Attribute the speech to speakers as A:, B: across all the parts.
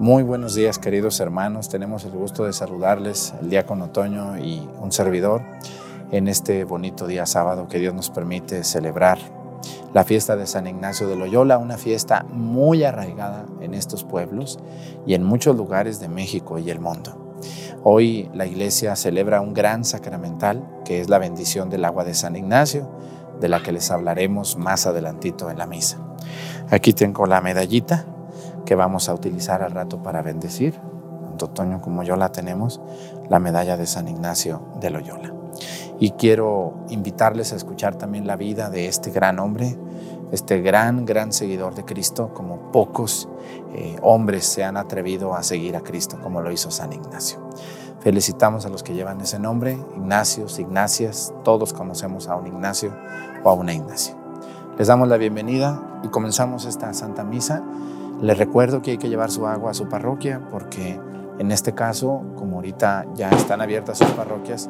A: Muy buenos días queridos hermanos, tenemos el gusto de saludarles el día con otoño y un servidor en este bonito día sábado que Dios nos permite celebrar la fiesta de San Ignacio de Loyola, una fiesta muy arraigada en estos pueblos y en muchos lugares de México y el mundo. Hoy la iglesia celebra un gran sacramental que es la bendición del agua de San Ignacio, de la que les hablaremos más adelantito en la misa. Aquí tengo la medallita que vamos a utilizar al rato para bendecir, tanto Toño como yo la tenemos, la medalla de San Ignacio de Loyola. Y quiero invitarles a escuchar también la vida de este gran hombre, este gran, gran seguidor de Cristo, como pocos eh, hombres se han atrevido a seguir a Cristo, como lo hizo San Ignacio. Felicitamos a los que llevan ese nombre, Ignacios, Ignacias, todos conocemos a un Ignacio o a una Ignacia. Les damos la bienvenida y comenzamos esta Santa Misa les recuerdo que hay que llevar su agua a su parroquia porque en este caso, como ahorita ya están abiertas sus parroquias,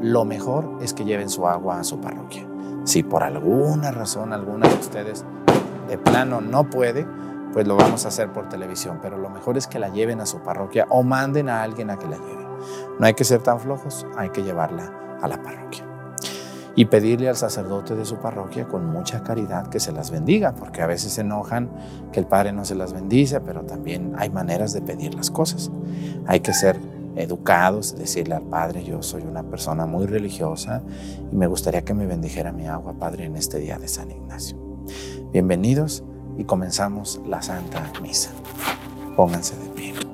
A: lo mejor es que lleven su agua a su parroquia. Si por alguna razón alguna de ustedes de plano no puede, pues lo vamos a hacer por televisión, pero lo mejor es que la lleven a su parroquia o manden a alguien a que la lleve. No hay que ser tan flojos, hay que llevarla a la parroquia y pedirle al sacerdote de su parroquia con mucha caridad que se las bendiga, porque a veces se enojan que el Padre no se las bendice, pero también hay maneras de pedir las cosas. Hay que ser educados, decirle al Padre, yo soy una persona muy religiosa y me gustaría que me bendijera mi agua, Padre, en este día de San Ignacio. Bienvenidos y comenzamos la Santa Misa. Pónganse de pie.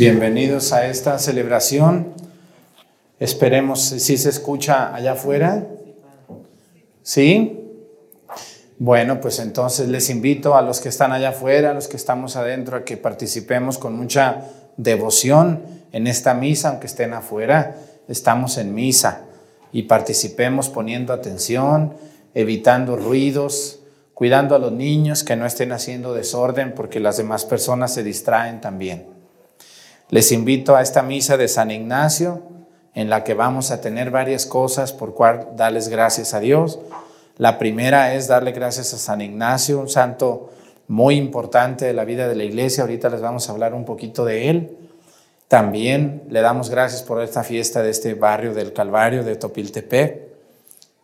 A: Bienvenidos a esta celebración. Esperemos si se escucha allá afuera. ¿Sí? Bueno, pues entonces les invito a los que están allá afuera, a los que estamos adentro, a que participemos con mucha devoción en esta misa, aunque estén afuera. Estamos en misa y participemos poniendo atención, evitando ruidos, cuidando a los niños que no estén haciendo desorden porque las demás personas se distraen también. Les invito a esta misa de San Ignacio, en la que vamos a tener varias cosas por cual darles gracias a Dios. La primera es darle gracias a San Ignacio, un santo muy importante de la vida de la iglesia. Ahorita les vamos a hablar un poquito de él. También le damos gracias por esta fiesta de este barrio del Calvario de Topiltepec.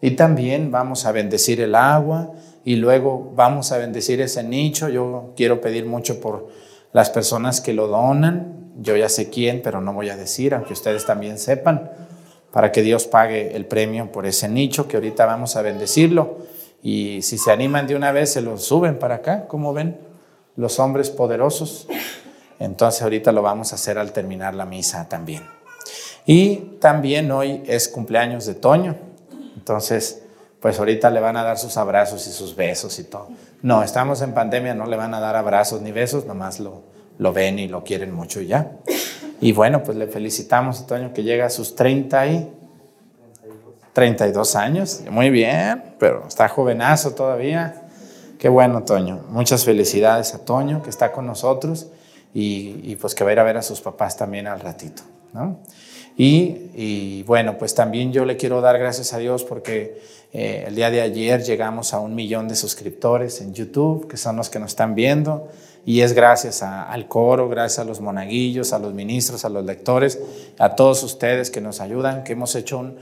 A: Y también vamos a bendecir el agua y luego vamos a bendecir ese nicho. Yo quiero pedir mucho por las personas que lo donan. Yo ya sé quién, pero no voy a decir, aunque ustedes también sepan para que Dios pague el premio por ese nicho que ahorita vamos a bendecirlo. Y si se animan de una vez, se lo suben para acá, como ven, los hombres poderosos. Entonces ahorita lo vamos a hacer al terminar la misa también. Y también hoy es cumpleaños de Toño. Entonces, pues ahorita le van a dar sus abrazos y sus besos y todo. No, estamos en pandemia, no le van a dar abrazos ni besos, nomás lo, lo ven y lo quieren mucho y ya. Y bueno, pues le felicitamos a Toño que llega a sus 30 y 32 años. Muy bien, pero está jovenazo todavía. Qué bueno, Toño. Muchas felicidades a Toño que está con nosotros y, pues que va a ir a ver a sus papás también al ratito. ¿no? Y, bueno, pues también yo le quiero dar gracias a Dios porque eh, el día de ayer llegamos a un millón de suscriptores en YouTube, que son los que nos están viendo. Y es gracias al coro, gracias a los monaguillos, a los ministros, a los lectores, a todos ustedes que nos ayudan, que hemos hecho un,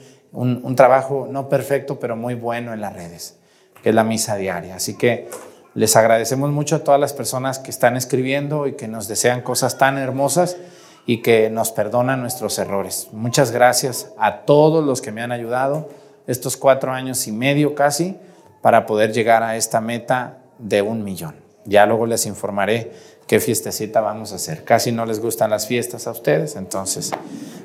A: un, trabajo no perfecto, pero muy bueno en las redes, que es la misa diaria. Así que les agradecemos mucho a todas las personas que están escribiendo y que nos desean cosas tan hermosas y que nos perdonan nuestros errores. Muchas gracias a todos los que me han ayudado estos cuatro años y medio casi para poder llegar a esta meta de un millón. Ya luego les informaré qué fiestecita vamos a hacer. Casi no les gustan las fiestas a ustedes, entonces,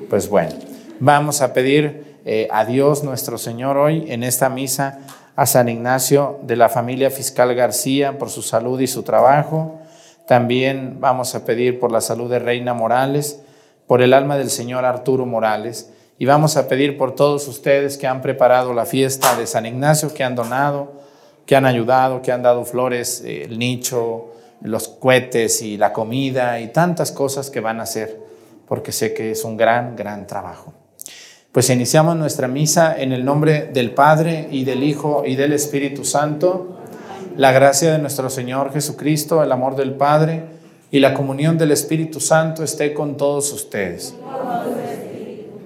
A: pues bueno, vamos a pedir eh, a Dios nuestro Señor hoy en esta misa a San Ignacio de la familia fiscal García por su salud y su trabajo. También vamos a pedir por la salud de Reina Morales, por el alma del señor Arturo Morales. Y vamos a pedir por todos ustedes que han preparado la fiesta de San Ignacio, que han donado, que han ayudado, que han dado flores, eh, el nicho, los cohetes y la comida y tantas cosas que van a hacer, porque sé que es un gran, gran trabajo. Pues iniciamos nuestra misa en el nombre del Padre y del Hijo y del Espíritu Santo. La gracia de nuestro Señor Jesucristo, el amor del Padre y la comunión del Espíritu Santo esté con todos ustedes.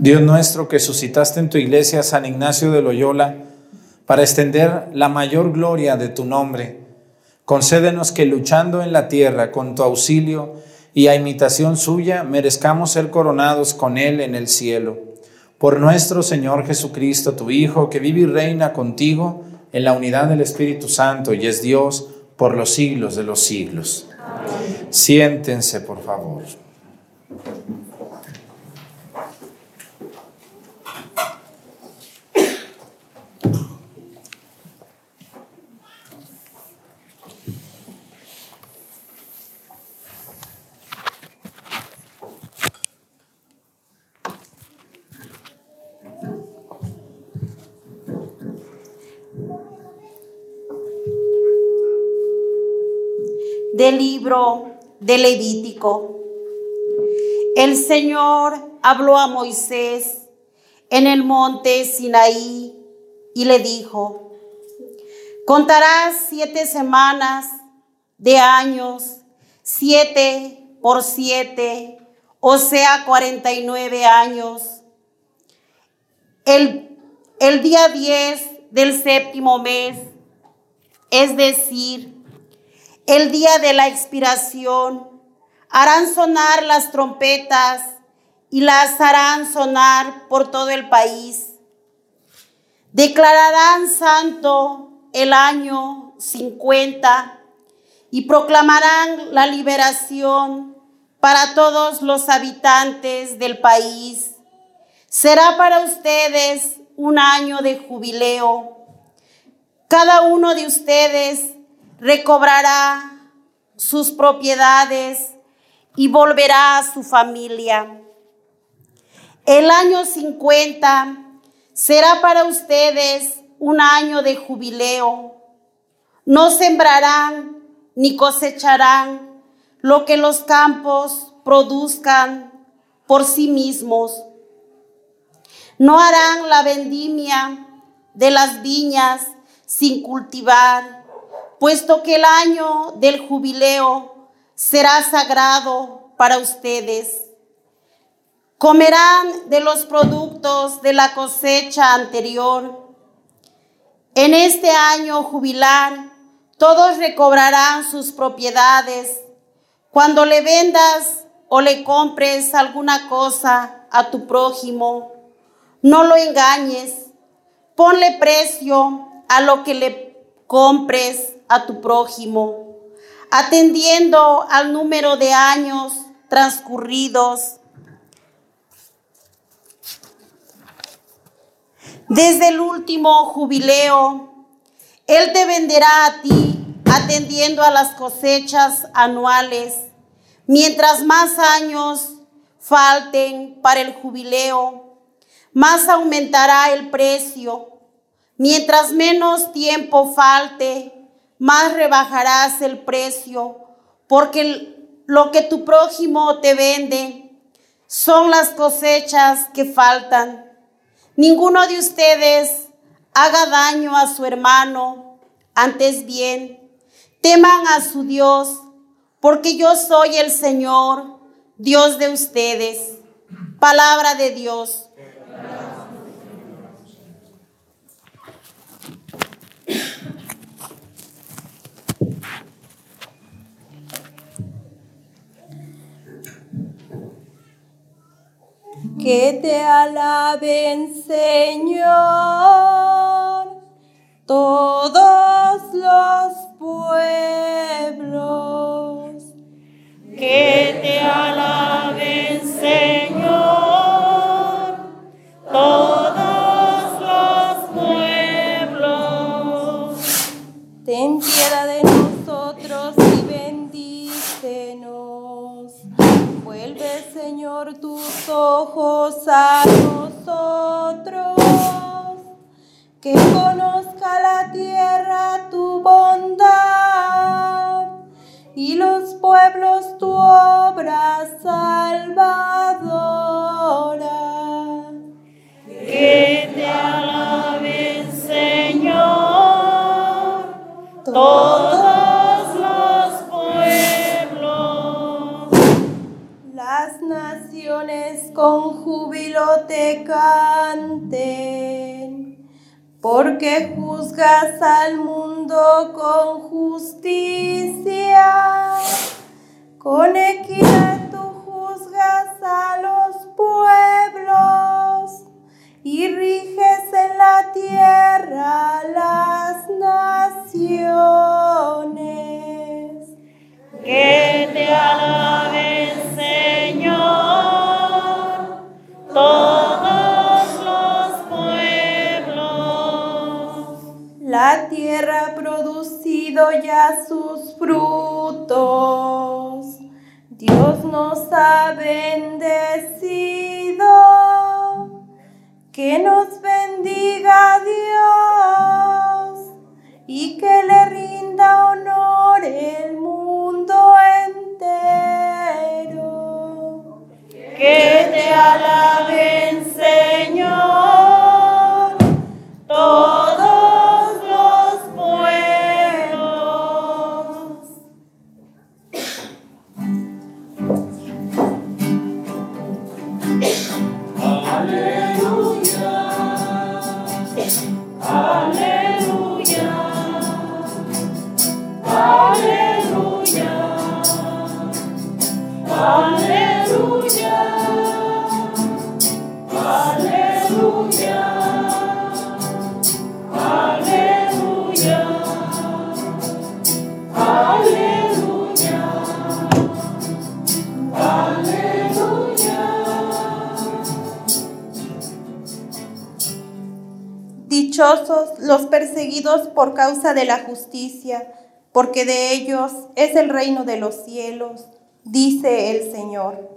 A: Dios nuestro que suscitaste en tu iglesia San Ignacio de Loyola para extender la mayor gloria de tu nombre, concédenos que luchando en la tierra con tu auxilio y a imitación suya merezcamos ser coronados con Él en el cielo. Por nuestro Señor Jesucristo, tu Hijo, que vive y reina contigo en la unidad del Espíritu Santo y es Dios por los siglos de los siglos. Siéntense, por favor.
B: del libro de Levítico. El Señor habló a Moisés en el monte Sinaí y le dijo, contarás siete semanas de años, siete por siete, o sea, cuarenta y nueve años. El, el día diez del séptimo mes, es decir, el día de la expiración, harán sonar las trompetas y las harán sonar por todo el país. Declararán santo el año 50 y proclamarán la liberación para todos los habitantes del país. Será para ustedes un año de jubileo. Cada uno de ustedes recobrará sus propiedades y volverá a su familia. El año 50 será para ustedes un año de jubileo. No sembrarán ni cosecharán lo que los campos produzcan por sí mismos. No harán la vendimia de las viñas sin cultivar puesto que el año del jubileo será sagrado para ustedes. Comerán de los productos de la cosecha anterior. En este año jubilar, todos recobrarán sus propiedades. Cuando le vendas o le compres alguna cosa a tu prójimo, no lo engañes. Ponle precio a lo que le compres a tu prójimo, atendiendo al número de años transcurridos. Desde el último jubileo, Él te venderá a ti atendiendo a las cosechas anuales. Mientras más años falten para el jubileo, más aumentará el precio. Mientras menos tiempo falte, más rebajarás el precio, porque lo que tu prójimo te vende son las cosechas que faltan. Ninguno de ustedes haga daño a su hermano, antes bien, teman a su Dios, porque yo soy el Señor, Dios de ustedes. Palabra de Dios.
C: Que te alaben, Señor, todos los pueblos.
D: Que te alaben, Señor, todos los pueblos.
C: Ten piedad de nosotros y bendícenos. Señor, tus ojos a nosotros. Que conozca la tierra tu bondad y los pueblos tu obra salvadora. Porque juzgas al mundo con justicia, con equidad tú juzgas a los pueblos y riges en la tierra las naciones.
D: Que te alaben, Señor, todos
C: La tierra ha producido ya sus frutos. Dios nos ha bendecido. Que nos bendiga Dios y que le rinda honor el mundo entero.
D: Que te alaben, Señor,
C: Dichosos los perseguidos por causa de la justicia, porque de ellos es el reino de los cielos, dice el Señor.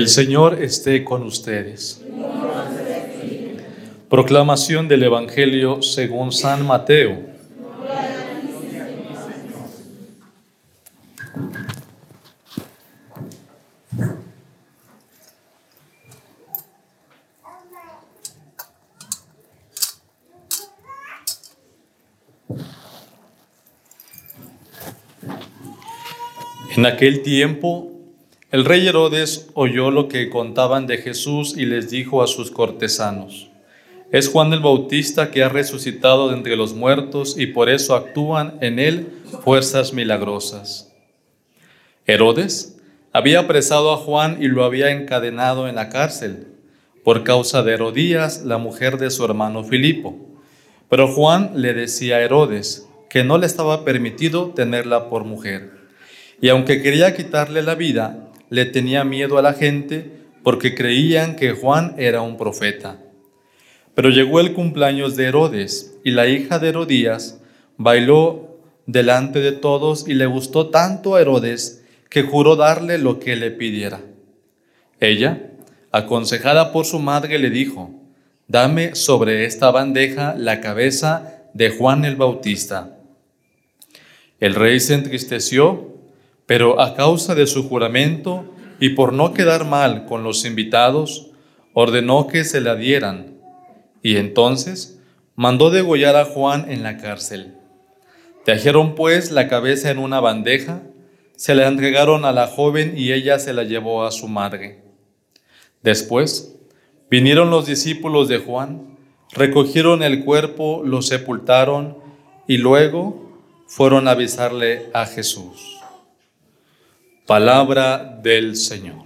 E: El Señor esté con ustedes. Proclamación del Evangelio según San Mateo. En aquel tiempo, el rey Herodes oyó lo que contaban de Jesús y les dijo a sus cortesanos, es Juan el Bautista que ha resucitado de entre los muertos y por eso actúan en él fuerzas milagrosas. Herodes había apresado a Juan y lo había encadenado en la cárcel por causa de Herodías, la mujer de su hermano Filipo. Pero Juan le decía a Herodes que no le estaba permitido tenerla por mujer. Y aunque quería quitarle la vida, le tenía miedo a la gente porque creían que Juan era un profeta. Pero llegó el cumpleaños de Herodes y la hija de Herodías bailó delante de todos y le gustó tanto a Herodes que juró darle lo que le pidiera. Ella, aconsejada por su madre, le dijo, dame sobre esta bandeja la cabeza de Juan el Bautista. El rey se entristeció, pero a causa de su juramento y por no quedar mal con los invitados, ordenó que se la dieran, y entonces mandó degollar a Juan en la cárcel. Trajeron pues la cabeza en una bandeja, se la entregaron a la joven y ella se la llevó a su madre. Después vinieron los discípulos de Juan, recogieron el cuerpo, lo sepultaron y luego fueron a avisarle a Jesús. Palabra del Señor.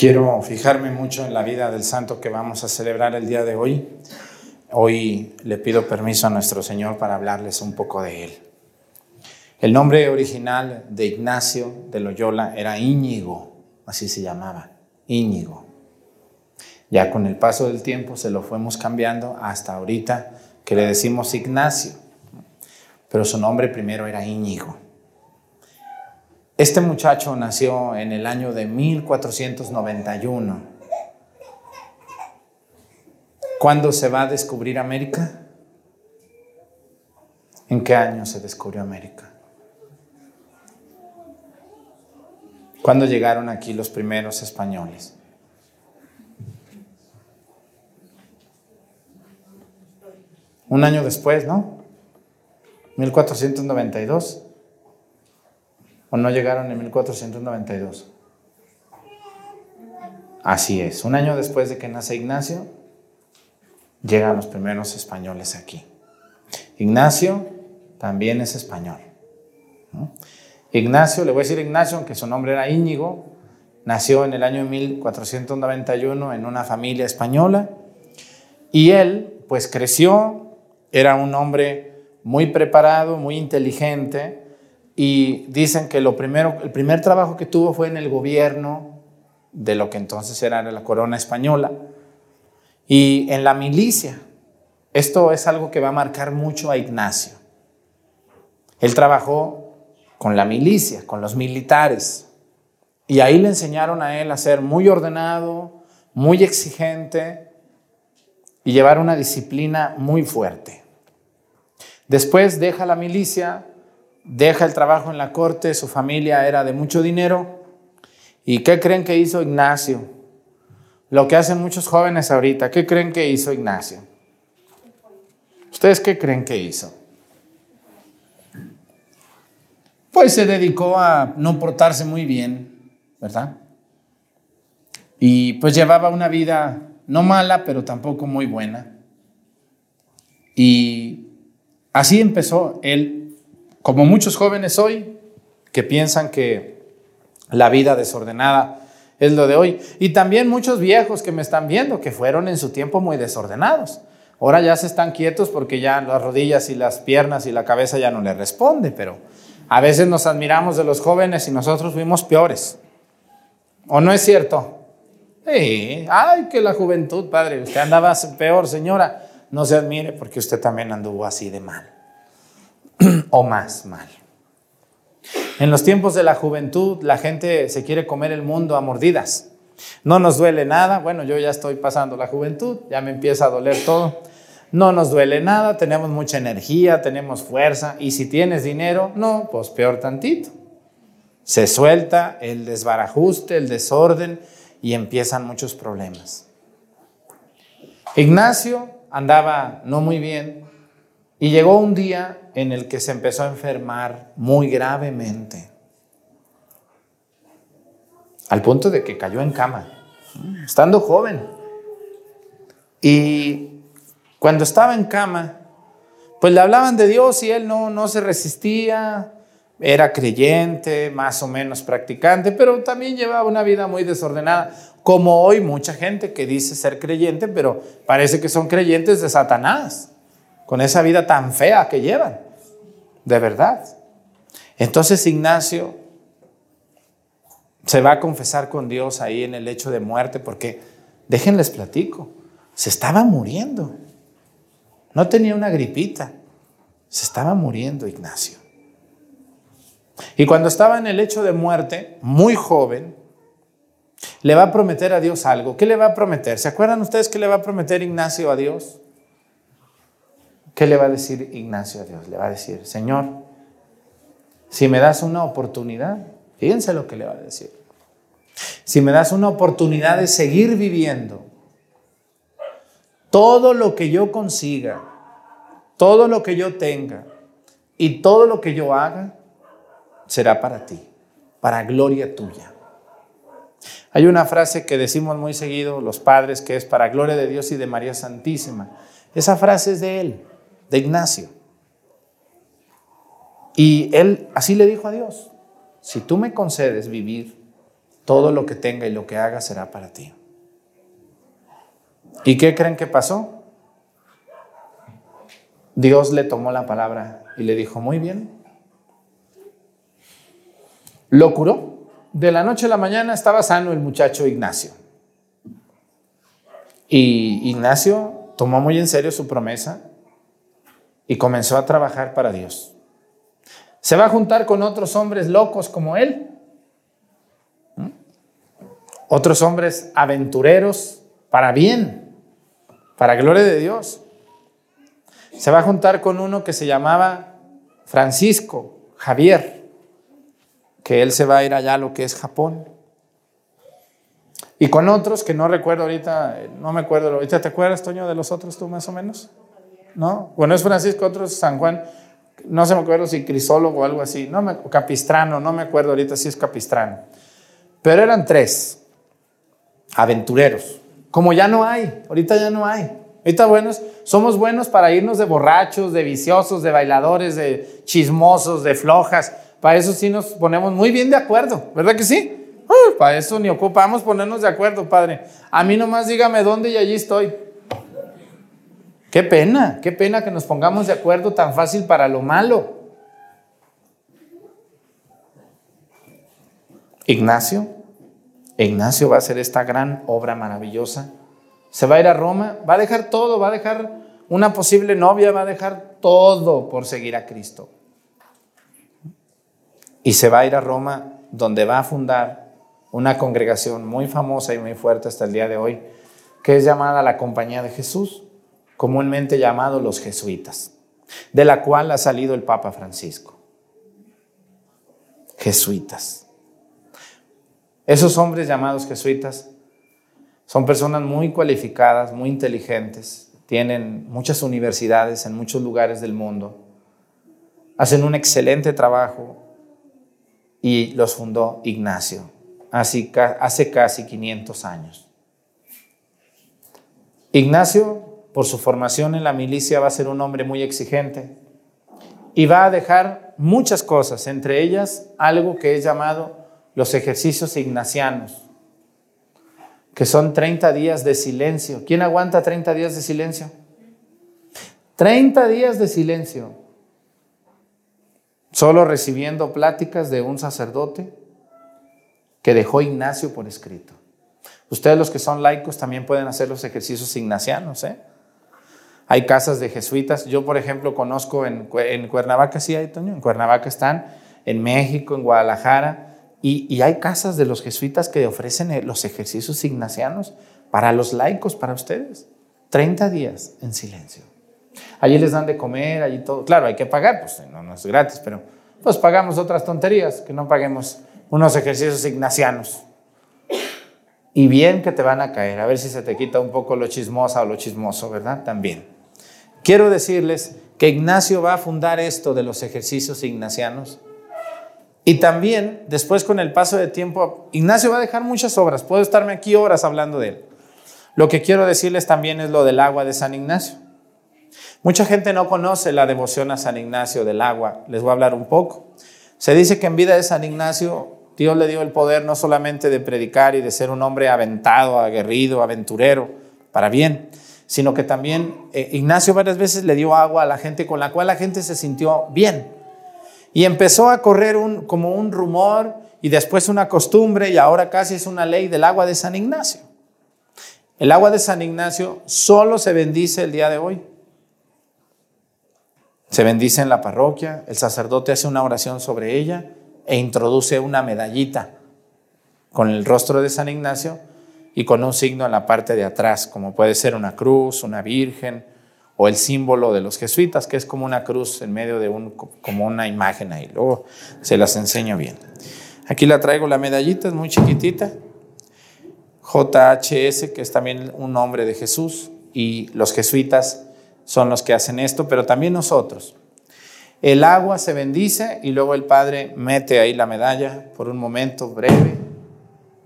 A: Quiero fijarme mucho en la vida del santo que vamos a celebrar el día de hoy, hoy le pido permiso a nuestro Señor para hablarles un poco de Él. El nombre original de Ignacio de Loyola era Íñigo, así se llamaba, Íñigo. Ya con el paso del tiempo se lo fuimos cambiando hasta ahorita que le decimos Ignacio, pero su nombre primero era Íñigo. Este muchacho nació en el año de 1491. ¿Cuándo se va a descubrir América? ¿En qué año se descubrió América? ¿Cuándo llegaron aquí los primeros españoles? Un año después, ¿no? 1492. ¿O no llegaron en 1492? Así es. Un año después de que nace Ignacio, llegan los primeros españoles aquí. Ignacio también es español. Ignacio, le voy a decir Ignacio, aunque su nombre era Íñigo, nació en el año 1491 en una familia española y él pues creció, era un hombre muy preparado, muy inteligente y dicen que lo primero, el primer trabajo que tuvo fue en el gobierno de lo que entonces era la corona española y en la milicia. Esto es algo que va a marcar mucho a Ignacio. Él trabajó con la milicia, con los militares. Y ahí le enseñaron a él a ser muy ordenado, muy exigente y llevar una disciplina muy fuerte. Después deja la milicia, deja el trabajo en la corte, su familia era de mucho dinero. ¿Y qué creen que hizo Ignacio? Lo que hacen muchos jóvenes ahorita, ¿qué creen que hizo Ignacio? ¿Ustedes qué creen que hizo? pues se dedicó a no portarse muy bien, ¿verdad? Y pues llevaba una vida no mala, pero tampoco muy buena. Y así empezó él, como muchos jóvenes hoy, que piensan que la vida desordenada es lo de hoy. Y también muchos viejos que me están viendo, que fueron en su tiempo muy desordenados. Ahora ya se están quietos porque ya las rodillas y las piernas y la cabeza ya no le responde, pero a veces nos admiramos de los jóvenes y nosotros fuimos peores. ¿O no es cierto? Sí, ay, que la juventud, padre, usted andaba peor, señora. No se admire porque usted también anduvo así de mal. o más mal. En los tiempos de la juventud, la gente se quiere comer el mundo a mordidas. No nos duele nada. Bueno, yo ya estoy pasando la juventud, ya me empieza a doler todo. No nos duele nada, tenemos mucha energía, tenemos fuerza. Y si tienes dinero, no, pues peor tantito. Se suelta el desbarajuste, el desorden y empiezan muchos problemas. Ignacio andaba no muy bien y llegó un día en el que se empezó a enfermar muy gravemente, al punto de que cayó en cama, estando joven. Y cuando estaba en cama, pues le hablaban de Dios y él no, no se resistía, era creyente, más o menos practicante, pero también llevaba una vida muy desordenada, como hoy mucha gente que dice ser creyente, pero parece que son creyentes de Satanás, con esa vida tan fea que llevan, de verdad. Entonces Ignacio se va a confesar con Dios ahí en el hecho de muerte, porque déjenles platico, se estaba muriendo. No tenía una gripita, se estaba muriendo Ignacio. Y cuando estaba en el hecho de muerte, muy joven, le va a prometer a Dios algo. ¿Qué le va a prometer? ¿Se acuerdan ustedes qué le va a prometer Ignacio a Dios? ¿Qué le va a decir Ignacio a Dios? Le va a decir, Señor, si me das una oportunidad, fíjense lo que le va a decir. Si me das una oportunidad de seguir viviendo todo lo que yo consiga, todo lo que yo tenga y todo lo que yo haga será para ti, para gloria tuya. Hay una frase que decimos muy seguido los padres que es para gloria de Dios y de María Santísima. Esa frase es de él, de Ignacio. Y él así le dijo a Dios, si tú me concedes vivir, todo lo que tenga y lo que haga será para ti. ¿Y qué creen que pasó? Dios le tomó la palabra y le dijo, muy bien. Lo curó. De la noche a la mañana estaba sano el muchacho Ignacio. Y Ignacio tomó muy en serio su promesa y comenzó a trabajar para Dios. Se va a juntar con otros hombres locos como él, otros hombres aventureros para bien, para gloria de Dios. Se va a juntar con uno que se llamaba Francisco Javier, que él se va a ir allá a lo que es Japón. Y con otros que no recuerdo ahorita, no me acuerdo, ahorita te acuerdas, Toño, de los otros tú más o menos? ¿No? Bueno, es Francisco, otro es San Juan, no se me acuerdo si crisólogo o algo así, no me, capistrano, no me acuerdo ahorita si es capistrano. Pero eran tres, aventureros, como ya no hay, ahorita ya no hay. Ahorita buenos, somos buenos para irnos de borrachos, de viciosos, de bailadores, de chismosos, de flojas. Para eso sí nos ponemos muy bien de acuerdo, ¿verdad que sí? para eso ni ocupamos ponernos de acuerdo, Padre. A mí nomás dígame dónde y allí estoy. Qué pena, qué pena que nos pongamos de acuerdo tan fácil para lo malo. Ignacio, Ignacio va a hacer esta gran obra maravillosa. Se va a ir a Roma, va a dejar todo, va a dejar una posible novia, va a dejar todo por seguir a Cristo. Y se va a ir a Roma donde va a fundar una congregación muy famosa y muy fuerte hasta el día de hoy, que es llamada la Compañía de Jesús comúnmente llamados los jesuitas, de la cual ha salido el Papa Francisco. Jesuitas. Esos hombres llamados jesuitas son personas muy cualificadas, muy inteligentes, tienen muchas universidades en muchos lugares del mundo, hacen un excelente trabajo y los fundó Ignacio hace, casi 500 años. Ignacio por su formación en la milicia, va a ser un hombre muy exigente y va a dejar muchas cosas, entre ellas algo que es llamado los ejercicios ignacianos, que son 30 días de silencio. ¿Quién aguanta 30 días de silencio? 30 días de silencio, solo recibiendo pláticas de un sacerdote que dejó Ignacio por escrito. Ustedes los que son laicos también pueden hacer los ejercicios ignacianos, ¿eh? Hay casas de jesuitas. Yo, por ejemplo, conozco en, Cuernavaca, sí hay, Toño, en Cuernavaca están, en México, en Guadalajara, y, hay casas de los jesuitas que ofrecen eh, los ejercicios ignacianos para los laicos, para ustedes. 30 días en silencio. Allí les dan de comer, allí todo. Claro, hay que pagar, pues no, no es gratis, pero pues pagamos otras tonterías, que no paguemos unos ejercicios ignacianos. Y bien que te van a caer, a ver si se te quita un poco lo chismosa o lo chismoso, ¿verdad? También. Quiero decirles que Ignacio va a fundar esto de los ejercicios ignacianos. Y también, después con el paso de tiempo, Ignacio va a dejar muchas obras. Puedo estarme aquí horas hablando de él. Lo que quiero decirles también es lo del agua de San Ignacio. Mucha gente no conoce la devoción a San Ignacio del agua. Les voy a hablar un poco. Se dice que en vida de San Ignacio, Dios le dio el poder no solamente de predicar y de ser un hombre aventado, aguerrido, aventurero, para bien, sino que también eh, Ignacio varias veces le dio agua a la gente con la cual la gente se sintió bien. Y empezó a correr un, como un rumor y después una costumbre y ahora casi es una ley del agua de San Ignacio. El agua de San Ignacio solo se bendice el día de hoy. Se bendice en la parroquia, el sacerdote hace una oración sobre ella e introduce una medallita con el rostro de San Ignacio y con un signo en la parte de atrás, como puede ser una cruz, una virgen o el símbolo de los jesuitas, que es como una cruz en medio de un, como una imagen ahí. Luego se las enseño bien. Aquí la traigo, la medallita es muy chiquitita. JHS, que es también un nombre de Jesús, y los jesuitas son los que hacen esto, pero también nosotros. El agua se bendice y luego el Padre mete ahí la medalla por un momento breve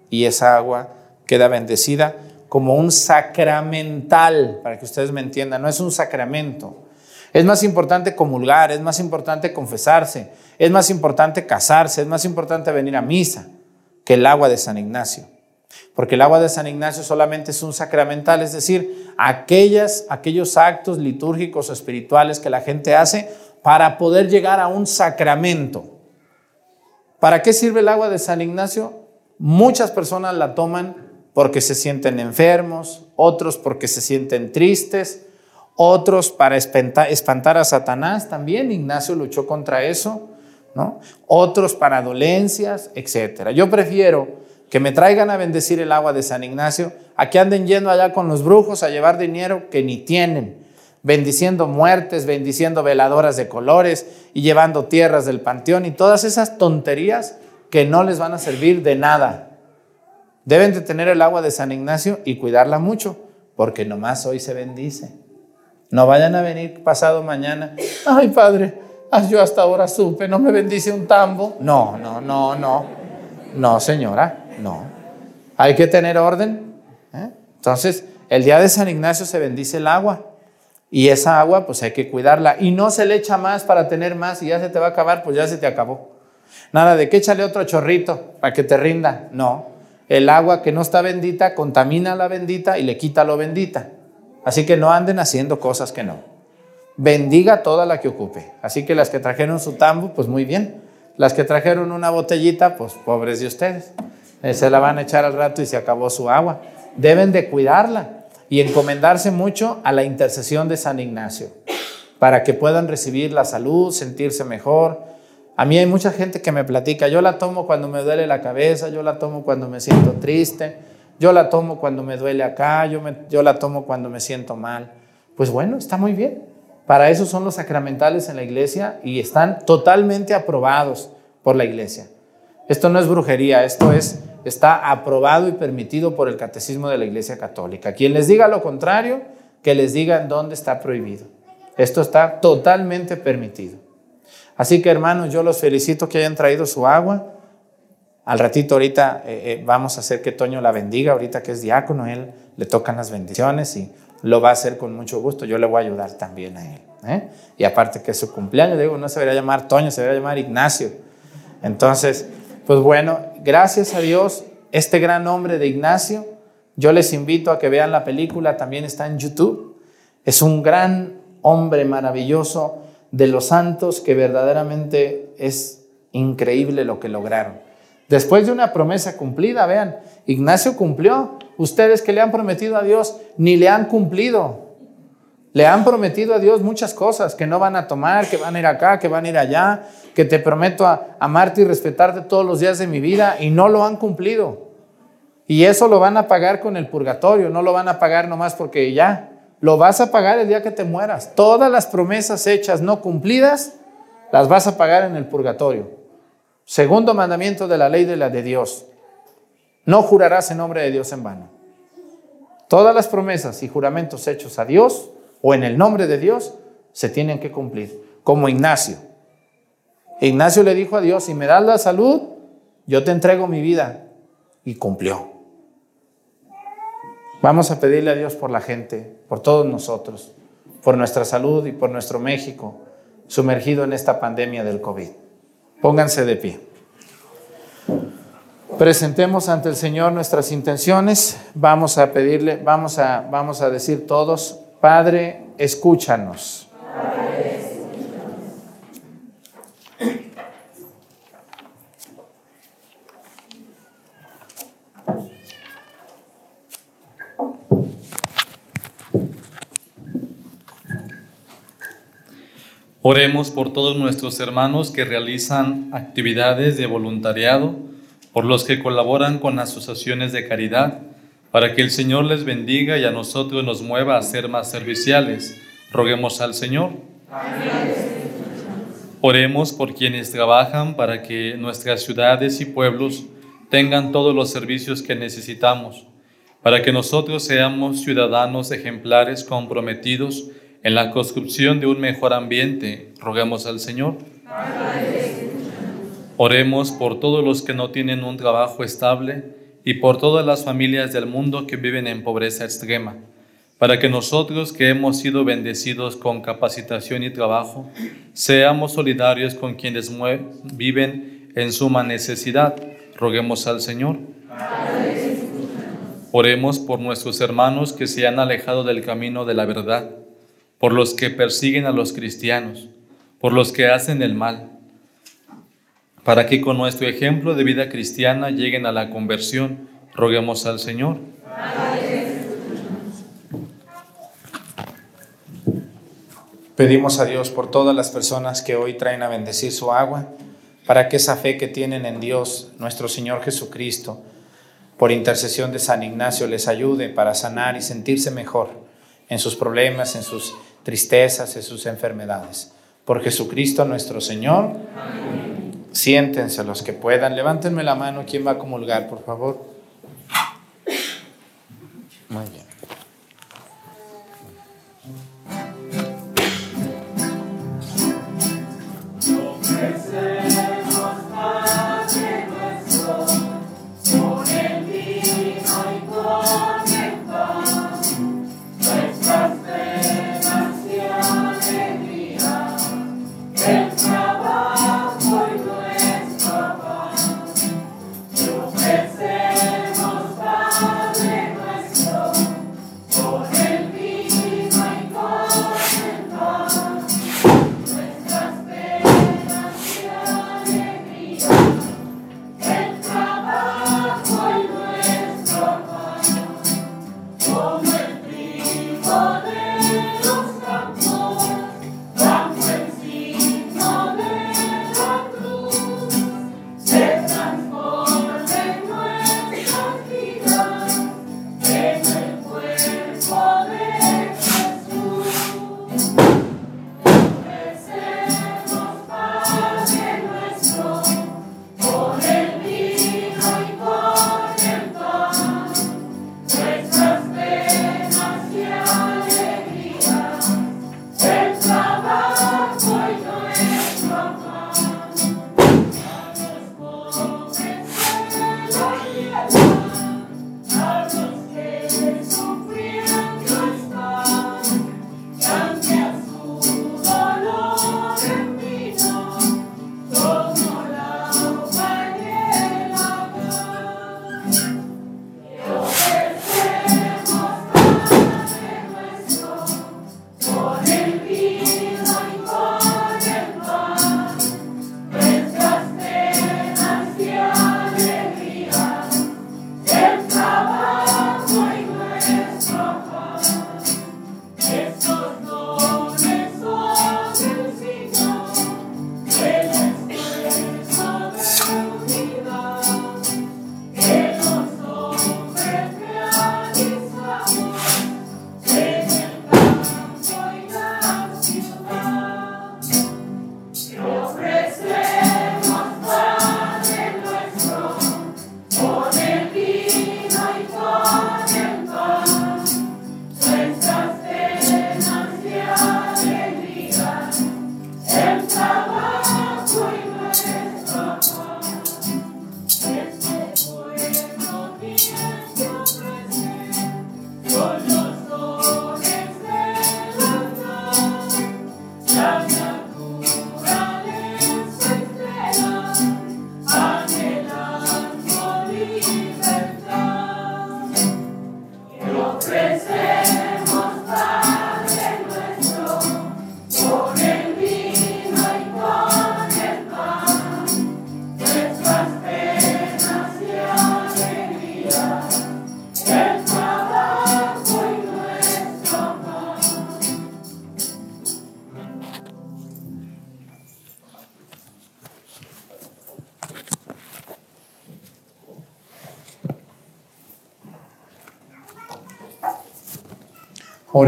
A: y esa agua queda bendecida como un sacramental, para que ustedes me entiendan, no es un sacramento. Es más importante comulgar, es más importante confesarse, es más importante casarse, es más importante venir a misa que el agua de San Ignacio. porque el agua de San Ignacio solamente es un sacramental, es decir, aquellas, aquellos actos litúrgicos o espirituales que la gente hace para poder llegar a un sacramento. ¿Para qué sirve el agua de San Ignacio? Muchas personas la toman porque se sienten enfermos, otros porque se sienten tristes, otros para espantar a Satanás también, Ignacio luchó contra eso, ¿no? Otros para dolencias, etc. Yo prefiero que me traigan a bendecir el agua de San Ignacio, a que anden yendo allá con los brujos a llevar dinero que ni tienen, bendiciendo muertes, bendiciendo veladoras de colores y llevando tierras del panteón y todas esas tonterías que no les van a servir de nada. Deben de tener el agua de San Ignacio y cuidarla mucho, porque nomás hoy se bendice. No vayan a venir pasado mañana. Ay, padre, yo hasta ahora supe, no me bendice un tambo. No, no, no, no. No, señora. No. Hay que tener orden. ¿eh? Entonces, el día de San Ignacio se bendice el agua. Y esa agua, pues hay que cuidarla. Y no se le echa más para tener más y ya se te va a acabar, pues ya se te acabó. Nada de que échale otro chorrito para que te rinda. No. El agua que no está bendita contamina la bendita y le quita lo bendita. Así que no anden haciendo cosas que no. Bendiga toda la que ocupe. Así que las que trajeron su tambo, pues muy bien. Las que trajeron una botellita, pues pobres de ustedes. Eh, se la van a echar al rato y se acabó su agua. Deben de cuidarla y encomendarse mucho a la intercesión de San Ignacio para que puedan recibir la salud, sentirse mejor. A mí hay mucha gente que me platica, yo la tomo cuando me duele la cabeza, yo la tomo cuando me siento triste, yo la tomo cuando me duele acá, yo, la tomo cuando me siento mal. Pues bueno, está muy bien. Para eso son los sacramentales en la iglesia y están totalmente aprobados por la iglesia. Esto no es brujería, esto es está aprobado y permitido por el Catecismo de la Iglesia Católica. Quien les diga lo contrario, que les diga en dónde está prohibido. Esto está totalmente permitido. Así que hermanos, yo los felicito que hayan traído su agua. Al ratito ahorita eh, eh, vamos a hacer que Toño la bendiga, ahorita que es diácono, él le tocan las bendiciones y lo va a hacer con mucho gusto. Yo le voy a ayudar también a él. ¿eh? Y aparte que es su cumpleaños, digo, no se debería llamar Toño, se debería llamar Ignacio. Entonces, pues bueno, gracias a Dios, este gran hombre de Ignacio, yo les invito a que vean la película, también está en YouTube. Es un gran hombre maravilloso de los santos que verdaderamente es increíble lo que lograron. Después de una promesa cumplida, vean, Ignacio cumplió. Ustedes que le han prometido a Dios ni le han cumplido. Le han prometido a Dios muchas cosas, que no van a tomar, que van a ir acá, que van a ir allá, que te prometo a amarte y respetarte todos los días de mi vida y no lo han cumplido. Y eso lo van a pagar con el purgatorio, no lo van a pagar nomás porque ya, lo vas a pagar el día que te mueras. Todas las promesas hechas no cumplidas, las vas a pagar en el purgatorio. Segundo mandamiento de la ley de la de Dios. No jurarás en nombre de Dios en vano. Todas las promesas y juramentos hechos a Dios o en el nombre de Dios se tienen que cumplir, como Ignacio. Ignacio le dijo a Dios, si me das la salud, yo te entrego mi vida. Y cumplió. Vamos a pedirle a Dios por la gente, por todos nosotros, por nuestra salud y por nuestro México, sumergido en esta pandemia del COVID. Pónganse de pie. Presentemos ante el Señor nuestras intenciones. Vamos a pedirle, vamos a, vamos a decir todos, Padre, escúchanos.
E: Oremos por todos nuestros hermanos que realizan actividades de voluntariado, por los que colaboran con asociaciones de caridad para que el Señor les bendiga y a nosotros nos mueva a ser más serviciales. Roguemos al Señor. Oremos por quienes trabajan para que nuestras ciudades y pueblos tengan todos los servicios que necesitamos, para que nosotros seamos ciudadanos ejemplares comprometidos en la construcción de un mejor ambiente. Roguemos al Señor. Oremos por todos los que no tienen un trabajo estable y por todas las familias del mundo que viven en pobreza extrema, para que nosotros que hemos sido bendecidos con capacitación y trabajo, seamos solidarios con quienes viven en suma necesidad. Roguemos al Señor. Oremos por nuestros hermanos que se han alejado del camino de la verdad, por los que persiguen a los cristianos, por los que hacen el mal, para que con nuestro ejemplo de vida cristiana lleguen a la conversión. Roguemos al Señor.
D: Pedimos a Dios por todas las personas que hoy traen a bendecir su agua, para que esa fe que tienen en Dios, nuestro Señor Jesucristo, por intercesión de San Ignacio, les ayude para sanar y sentirse mejor en sus problemas, en sus tristezas, en sus enfermedades. Por Jesucristo nuestro Señor. Siéntense los que puedan. Levántenme la mano. ¿Quién va a comulgar, por favor? Muy bien.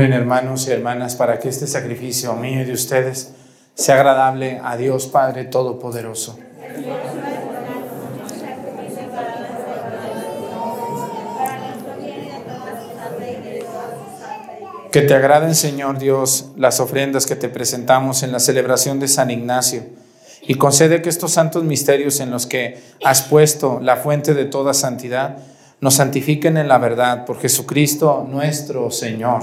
D: Hermanos y hermanas para que este sacrificio mío y de ustedes sea agradable a Dios Padre Todopoderoso. Que te agraden, Señor Dios, las ofrendas que te presentamos en la celebración de San Ignacio y concede que estos santos misterios en los que has puesto la fuente de toda santidad nos santifiquen en la verdad por Jesucristo nuestro Señor.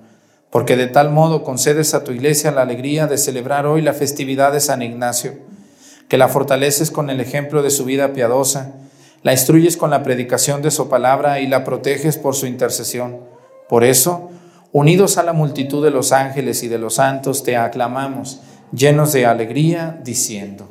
A: porque de tal modo concedes a tu iglesia la alegría de celebrar hoy la festividad de San Ignacio, que la fortaleces con el ejemplo de su vida piadosa, la instruyes con la predicación de su palabra y la proteges por su intercesión. Por eso, unidos a la multitud de los ángeles y de los santos, te aclamamos, llenos de alegría, diciendo,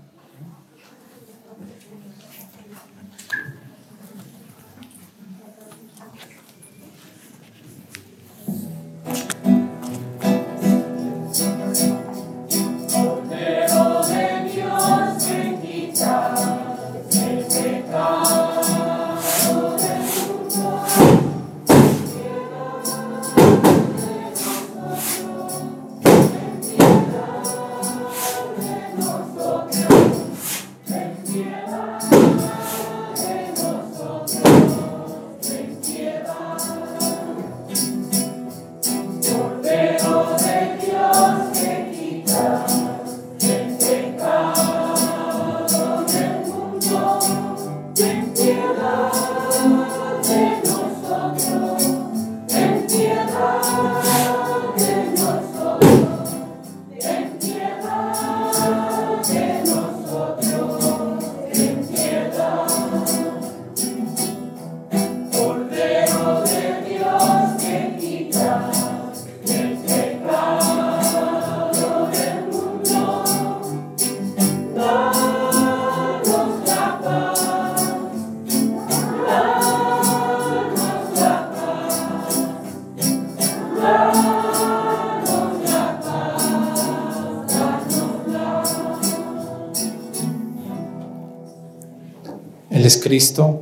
A: Cristo,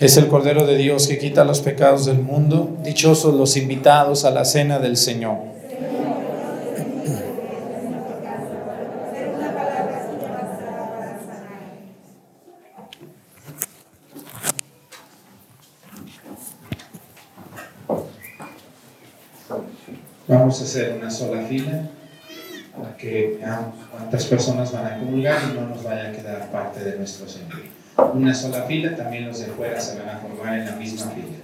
A: es el Cordero de Dios que quita los pecados del mundo. Dichosos los invitados a la cena del Señor. Vamos a hacer una sola fila para que veamos cuántas personas van a comulgar y no nos vaya a quedar parte de nuestro Señor. Una sola fila, también los de fuera se van a formar en la misma fila.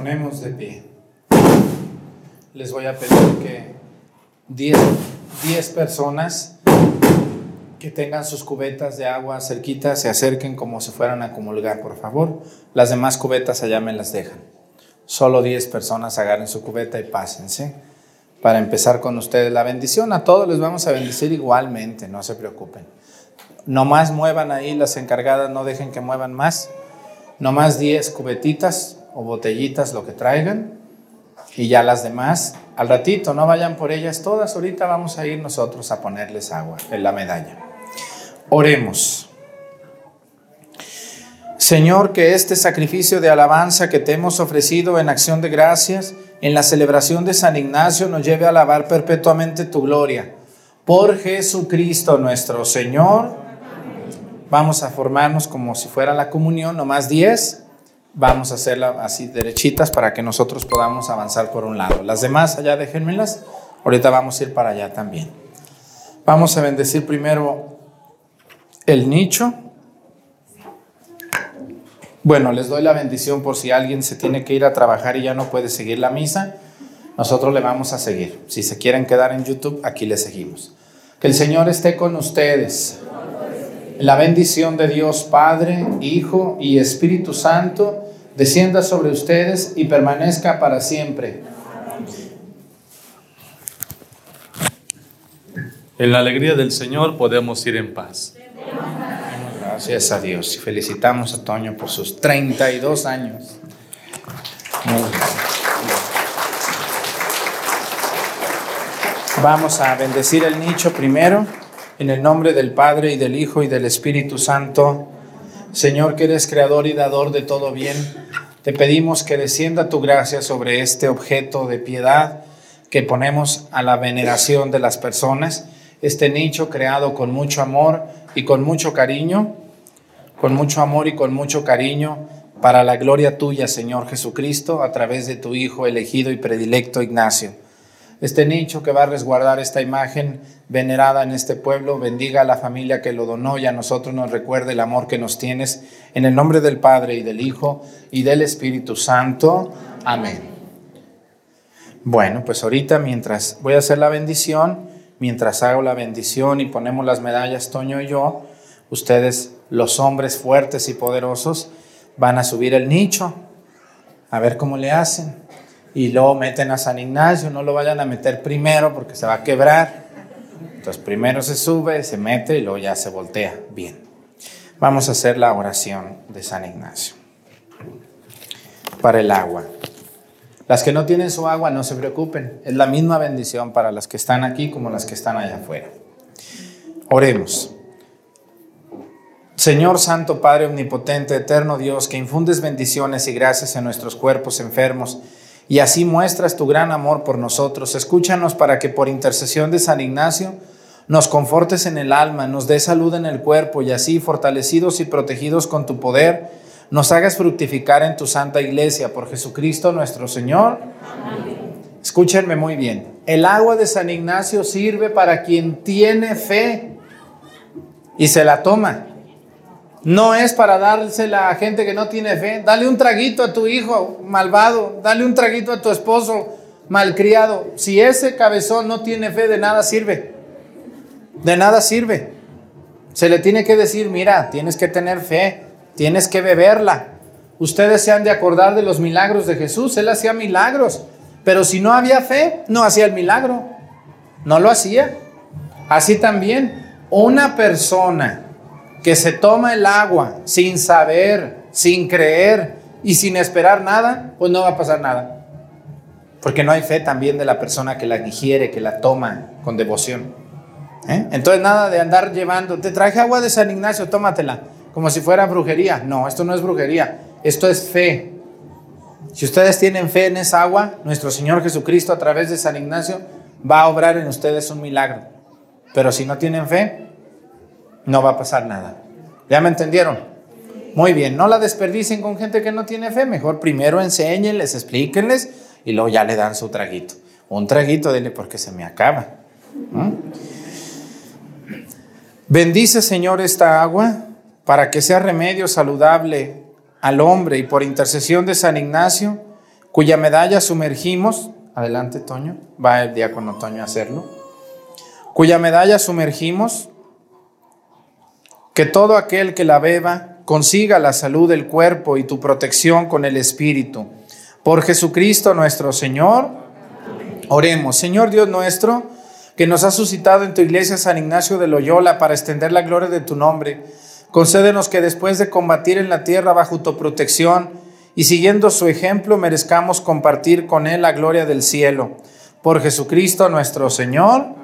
A: Ponemos de pie. Les voy a pedir que 10 10 personas que tengan sus cubetas de agua cerquita se acerquen como si fueran a comulgar, por favor. Las demás cubetas allá me las dejan. Solo 10 personas agarren su cubeta y pásense. Para empezar con ustedes la bendición, a todos les vamos a bendecir igualmente, no se preocupen. Nomás muevan ahí las encargadas, no dejen que muevan más. Nomás 10 cubetitas o botellitas, lo que traigan. Y ya las demás, al ratito, no vayan por ellas todas. Ahorita vamos a ir nosotros a ponerles agua en la medalla. Oremos. Señor, que este sacrificio de alabanza que te hemos ofrecido en acción de gracias en la celebración de San Ignacio nos lleve a alabar perpetuamente tu gloria. Por Jesucristo nuestro Señor. Vamos a formarnos como si fuera la comunión, nomás 10. Vamos a hacerla así derechitas para que nosotros podamos avanzar por un lado. Las demás allá déjenmelas. Ahorita vamos a ir para allá también. Vamos a bendecir primero el nicho. Bueno, les doy la bendición por si alguien se tiene que ir a trabajar y ya no puede seguir la misa. Nosotros le vamos a seguir. Si se quieren quedar en YouTube, aquí le seguimos. Que el Señor esté con ustedes. La bendición de Dios Padre, Hijo y Espíritu Santo descienda sobre ustedes y permanezca para siempre.
E: En la alegría del Señor podemos ir en paz.
A: Gracias a Dios y felicitamos a Toño por sus 32 años. Vamos a bendecir el nicho primero en el nombre del Padre y del Hijo y del Espíritu Santo. Señor que eres creador y dador de todo bien, te pedimos que descienda tu gracia sobre este objeto de piedad que ponemos a la veneración de las personas, este nicho creado con mucho amor y con mucho cariño, con mucho amor y con mucho cariño para la gloria tuya, Señor Jesucristo, a través de tu Hijo elegido y predilecto Ignacio. Este nicho que va a resguardar esta imagen venerada en este pueblo, bendiga a la familia que lo donó y a nosotros nos recuerde el amor que nos tienes. En el nombre del Padre y del Hijo y del Espíritu Santo. Amén. Bueno, pues ahorita mientras voy a hacer la bendición, mientras hago la bendición y ponemos las medallas Toño y yo, ustedes, los hombres fuertes y poderosos, van a subir el nicho, a ver cómo le hacen. Y luego meten a San Ignacio, no lo vayan a meter primero porque se va a quebrar. Entonces primero se sube, se mete y luego ya se voltea. Bien. Vamos a hacer la oración de San Ignacio. Para el agua. Las que no tienen su agua, no se preocupen. Es la misma bendición para las que están aquí como las que están allá afuera. Oremos. Señor Santo Padre Omnipotente, Eterno Dios, que infundes bendiciones y gracias en nuestros cuerpos enfermos y así muestras tu gran amor por nosotros. Escúchanos para que por intercesión de San Ignacio nos confortes en el alma, nos dé salud en el cuerpo y así, fortalecidos y protegidos con tu poder, nos hagas fructificar en tu santa iglesia por Jesucristo nuestro Señor. Escúchenme muy bien. El agua de San Ignacio sirve para quien tiene fe y se la toma. No es para dársela a gente que no tiene fe. Dale un traguito a tu hijo malvado. Dale un traguito a tu esposo malcriado. Si ese cabezón no tiene fe, de nada sirve. De nada sirve. Se le tiene que decir, mira, tienes que tener fe. Tienes que beberla. Ustedes se han de acordar de los milagros de Jesús. Él hacía milagros. Pero si no había fe, no hacía el milagro. No lo hacía. Así también, una persona que se toma el agua sin saber, sin creer y sin esperar nada, pues no va a pasar nada. Porque no hay fe también de la persona que la digiere, que la toma con devoción. ¿Eh? Entonces nada de andar llevando, te traje agua de San Ignacio, tómatela, como si fuera brujería. No, esto no es brujería, esto es fe. Si ustedes tienen fe en esa agua, nuestro Señor Jesucristo a través de San Ignacio va a obrar en ustedes un milagro. Pero si no tienen fe, no va a pasar nada. ¿Ya me entendieron? Muy bien, no la desperdicien con gente que no tiene fe. Mejor primero enséñenles, explíquenles y luego ya le dan su traguito. Un traguito, dile porque se me acaba. ¿Mm? Bendice, Señor, esta agua para que sea remedio saludable al hombre y por intercesión de San Ignacio, cuya medalla sumergimos, adelante Toño, va el diácono Toño a hacerlo, cuya medalla sumergimos, que todo aquel que la beba consiga la salud del cuerpo y tu protección con el espíritu. Por Jesucristo nuestro Señor, oremos. Señor Dios nuestro, que nos has suscitado en tu iglesia San Ignacio de Loyola para extender la gloria de tu nombre, concédenos que después de combatir en la tierra bajo tu protección y siguiendo su ejemplo, merezcamos compartir con él la gloria del cielo. Por Jesucristo nuestro Señor.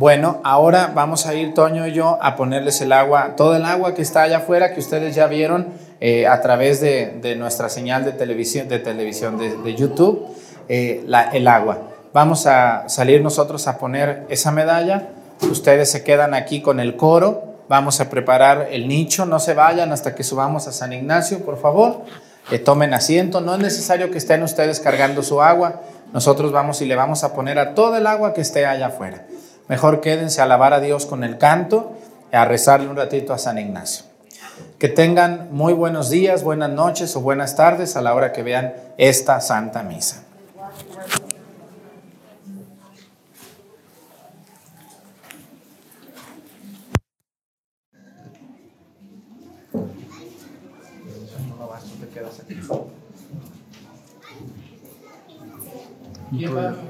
A: Bueno, ahora vamos a ir Toño y yo a ponerles el agua, todo el agua que está allá afuera, que ustedes ya vieron eh, a través de, nuestra señal de televisión, de, televisión, de, YouTube, eh, el agua. Vamos a salir nosotros a poner esa medalla. Ustedes se quedan aquí con el coro. Vamos a preparar el nicho. No se vayan hasta que subamos a San Ignacio, por favor. Eh, tomen asiento. No es necesario que estén ustedes cargando su agua. Nosotros vamos y le vamos a poner a todo el agua que esté allá afuera. Mejor quédense a alabar a Dios con el canto y a rezarle un ratito a San Ignacio. Que tengan muy buenos días, buenas noches o buenas tardes a la hora que vean esta Santa Misa. ¿Quién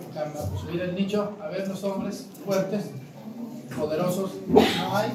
A: subir el nicho? A ver, los hombres fuertes, poderosos, ¿no hay?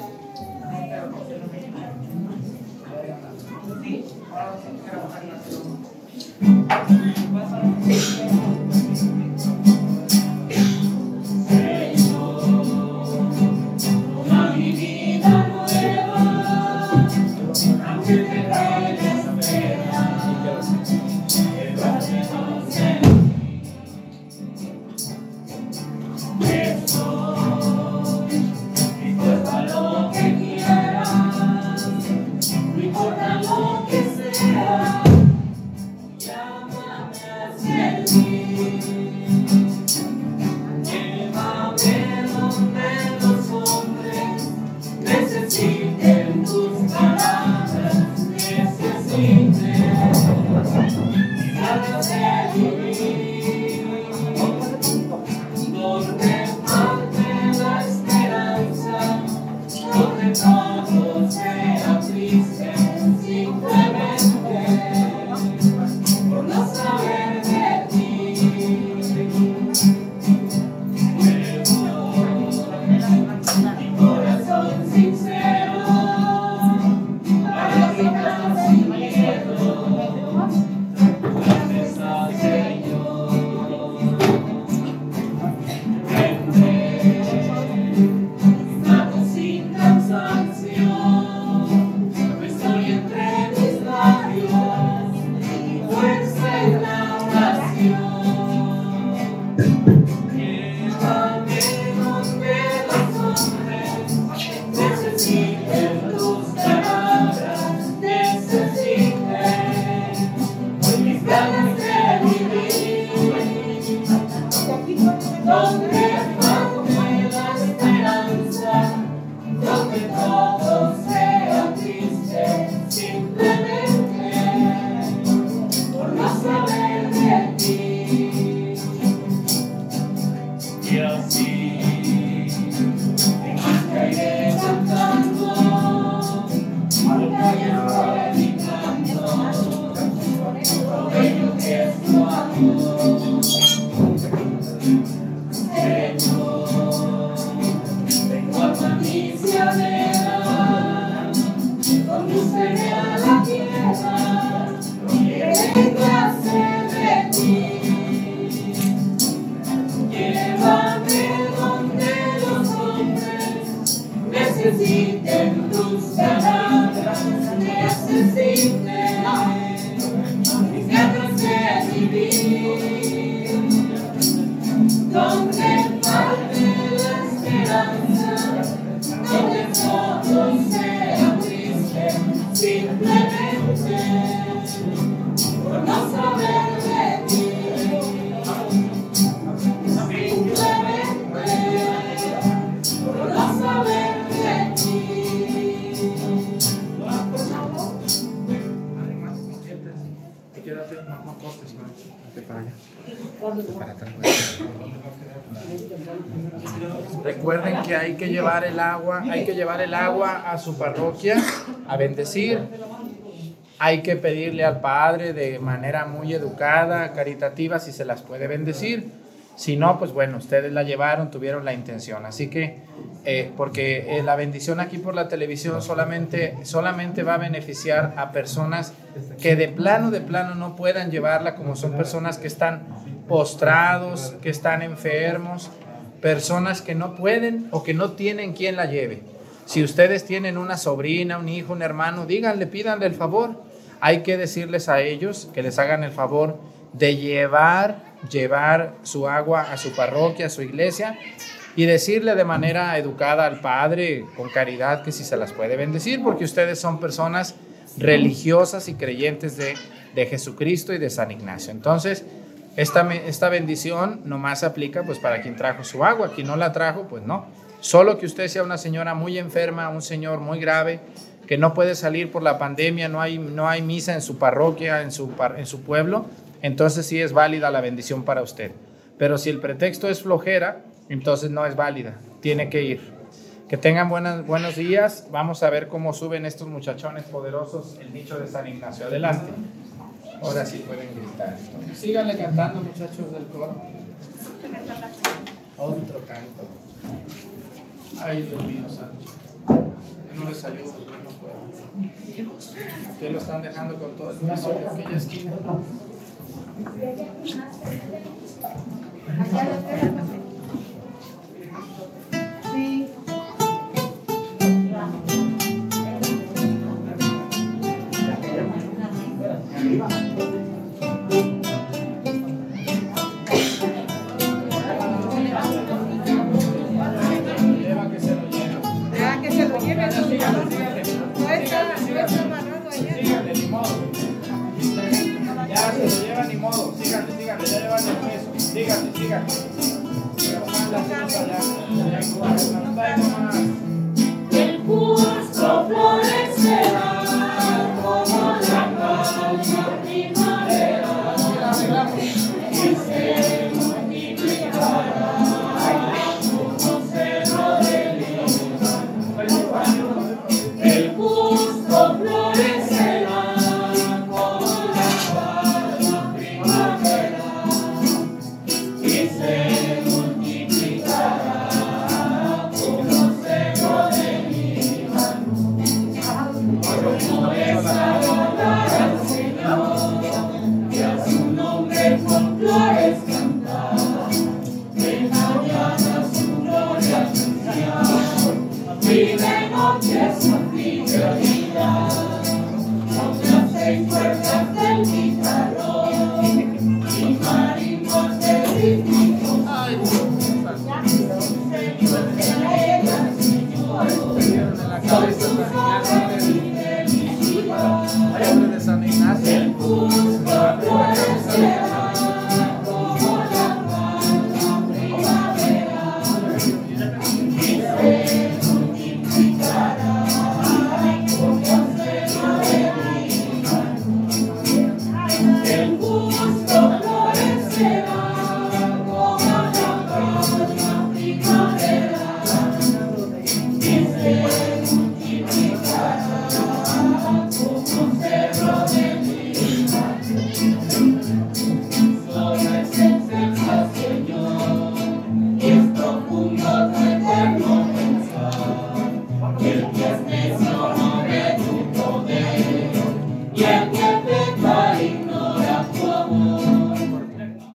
A: Recuerden que hay que llevar el agua, hay que llevar el agua a su parroquia a bendecir. Hay que pedirle al Padre de manera muy educada, caritativa, si se las puede bendecir. Si no, pues bueno, ustedes la llevaron, tuvieron la intención. Así que, eh, porque eh, la bendición aquí por la televisión solamente, solamente va a beneficiar a personas que de plano, de plano no puedan llevarla, como son personas que están postrados, que están enfermos, personas que no pueden o que no tienen quien la lleve. Si ustedes tienen una sobrina, un hijo, un hermano, díganle, pídanle el favor. Hay que decirles a ellos que les hagan el favor de llevar, llevar su agua a su parroquia, a su iglesia y decirle de manera educada al Padre, con caridad, que si se las puede bendecir, porque ustedes son personas religiosas y creyentes de, de Jesucristo y de San Ignacio. Entonces, esta, esta bendición nomás aplica pues para quien trajo su agua, quien no la trajo, pues no. Solo que usted sea una señora muy enferma, un señor muy grave, que no puede salir por la pandemia, no hay, no hay misa en su parroquia, en su, en su pueblo, entonces sí es válida la bendición para usted. Pero si el pretexto es flojera, entonces no es válida, tiene que ir. Que tengan buenas, buenos días. Vamos a ver cómo suben estos muchachones poderosos el nicho de San Ignacio. Adelante. Ahora sí pueden gritar. Síganle cantando, muchachos del coro. Otro canto. Ay, Dios mío, santo. Yo no les ayudo, no puedo. Ustedes lo están dejando con todo el peso de aquella esquina. Sí.